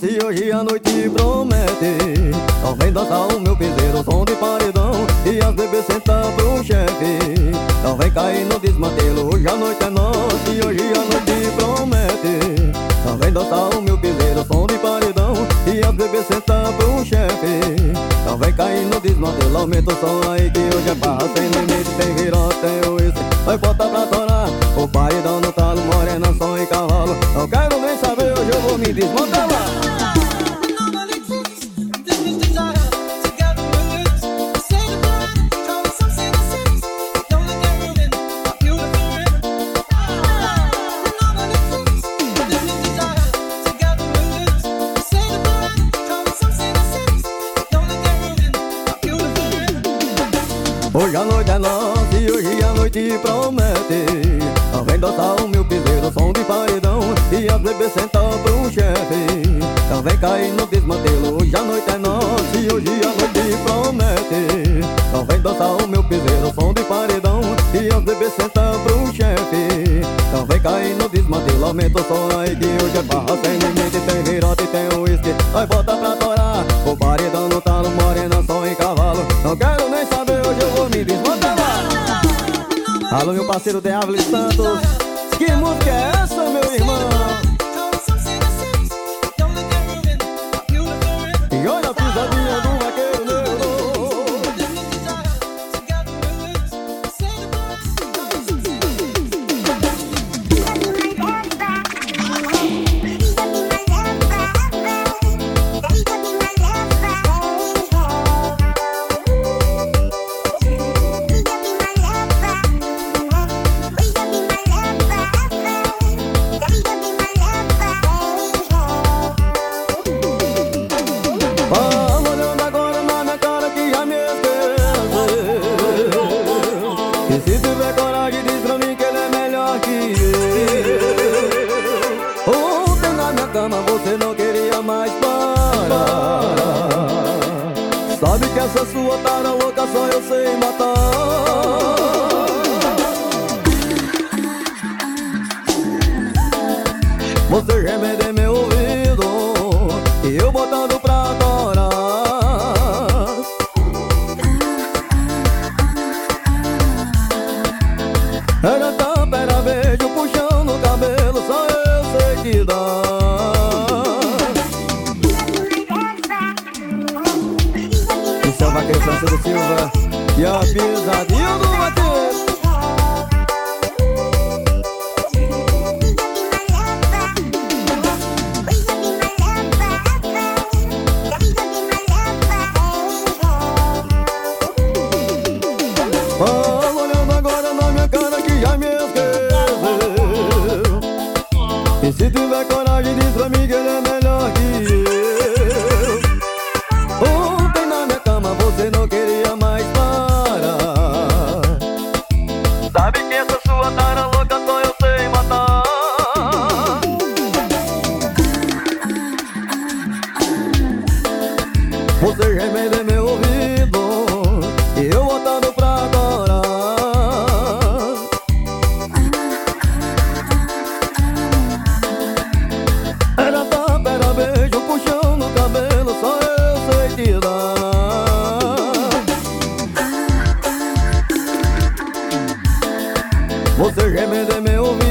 a noite promete. Só vem dançar o meu piseiro, som de paredão E as bebês sentam pro chefe. Só vem cair no desmantelo, hoje a noite é nossa E hoje a noite promete. Só vem dançar o meu piseiro, som de paredão E as bebês sentam pro chefe. Só vem cair no desmantelo, aumenta o som aí Que hoje é barra sem limite, tem tem uísque Vai botar pra torar, o paredão no talo Morena, som e cavalo. Não quero nem saber, hoje eu vou me desmantelar Hoje a noite é nossa e hoje a noite promete. Vem dançar o meu piseiro, som de paredão E as bebês sentam pro chefe. Não vem cair no desmantelo, hoje a noite é nossa E hoje a noite promete. Vem dançar o meu piseiro, som de paredão E as bebês sentam pro chefe. Não vem cair no desmantelo, aumenta o som aí Que hoje é barra sem limite, tem virote tem uísque Alô meu parceiro de Santos. Que música é você não queria mais parar. Sabe que essa sua tara louca só eu sei matar. Você remede meu o vaqueiro Francisco Silva E a pisadinha do vaqueiro Fala olhando agora na minha cara que já me esqueceu E se tiver coragem diz pra mim que ele é melhor Você remede meu ouvido E eu botando pra adorar. Era tapa, era beijo, puxão no cabelo Só eu sei te dar Você remede meu ouvido